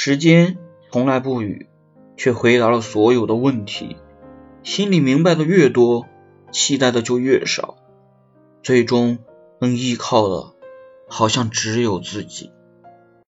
时间从来不语却回答了所有的问题。心里明白的越多期待的就越少。最终能依靠的好像只有自己。